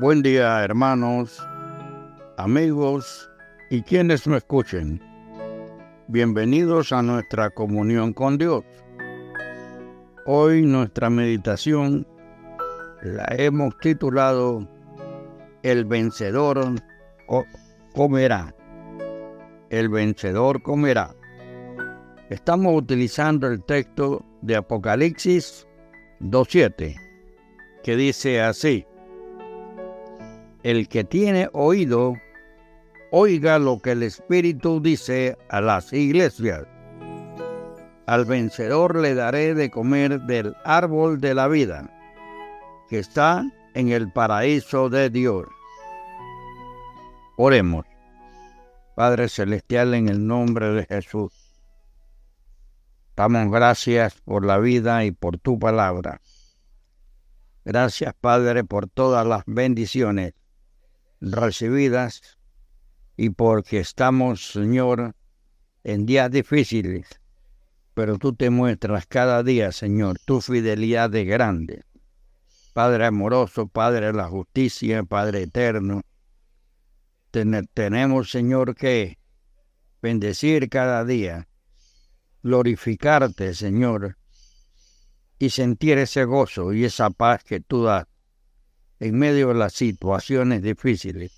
Buen día hermanos, amigos y quienes me escuchen. Bienvenidos a nuestra comunión con Dios. Hoy nuestra meditación la hemos titulado El vencedor comerá. El vencedor comerá. Estamos utilizando el texto de Apocalipsis 2.7, que dice así, El que tiene oído, oiga lo que el Espíritu dice a las iglesias. Al vencedor le daré de comer del árbol de la vida, que está en el paraíso de Dios. Oremos. Padre Celestial, en el nombre de Jesús Damos gracias por la vida y por tu palabra. Gracias, Padre, por todas las bendiciones recibidas y porque estamos, Señor, en días difíciles, pero tú te muestras cada día, Señor, tu fidelidad de grande. Padre amoroso, Padre de la justicia, Padre eterno. tenemos, Señor, que bendecir cada día glorificarte, Señor, y sentir ese gozo y esa paz que tú das en medio de las situaciones difíciles.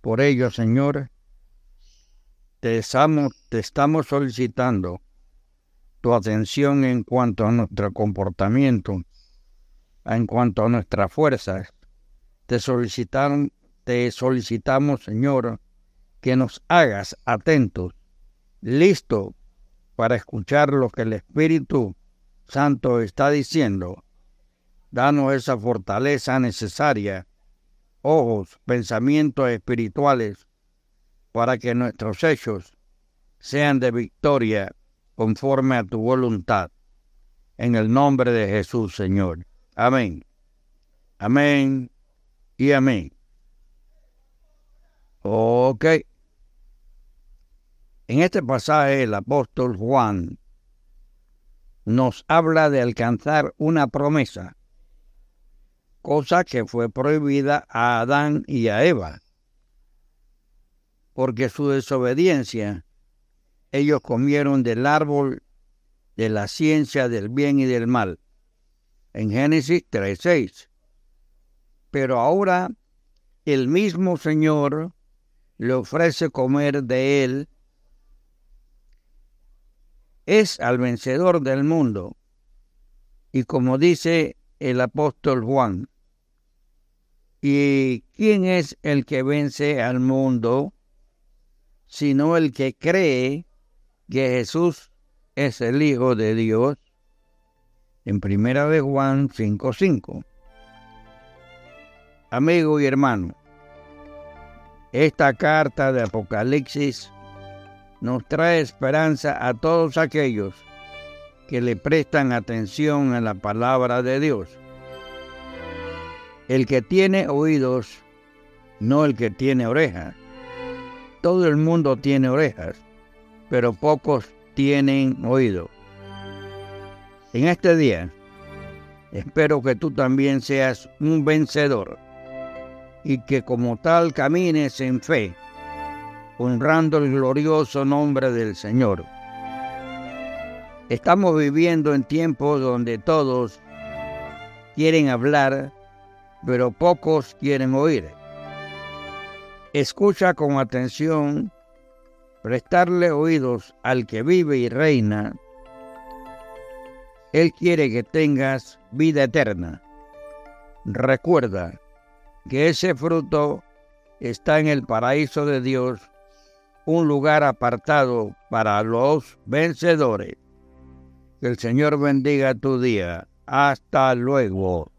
Por ello, Señor, te estamos, te estamos solicitando tu atención en cuanto a nuestro comportamiento, en cuanto a nuestras fuerzas. Te, te solicitamos, Señor, que nos hagas atentos, listos para escuchar lo que el Espíritu Santo está diciendo. Danos esa fortaleza necesaria, ojos, pensamientos espirituales, para que nuestros hechos sean de victoria conforme a tu voluntad. En el nombre de Jesús, Señor. Amén. Amén y amén. Ok. En este pasaje el apóstol Juan nos habla de alcanzar una promesa, cosa que fue prohibida a Adán y a Eva, porque su desobediencia, ellos comieron del árbol de la ciencia del bien y del mal, en Génesis 3.6. Pero ahora el mismo Señor le ofrece comer de él es al vencedor del mundo. Y como dice el apóstol Juan, ¿y quién es el que vence al mundo? Sino el que cree que Jesús es el Hijo de Dios. En primera de Juan 5:5. Amigo y hermano, esta carta de Apocalipsis nos trae esperanza a todos aquellos que le prestan atención a la palabra de Dios. El que tiene oídos, no el que tiene orejas. Todo el mundo tiene orejas, pero pocos tienen oído. En este día, espero que tú también seas un vencedor y que como tal camines en fe honrando el glorioso nombre del Señor. Estamos viviendo en tiempos donde todos quieren hablar, pero pocos quieren oír. Escucha con atención, prestarle oídos al que vive y reina. Él quiere que tengas vida eterna. Recuerda que ese fruto está en el paraíso de Dios un lugar apartado para los vencedores. Que el Señor bendiga tu día. Hasta luego.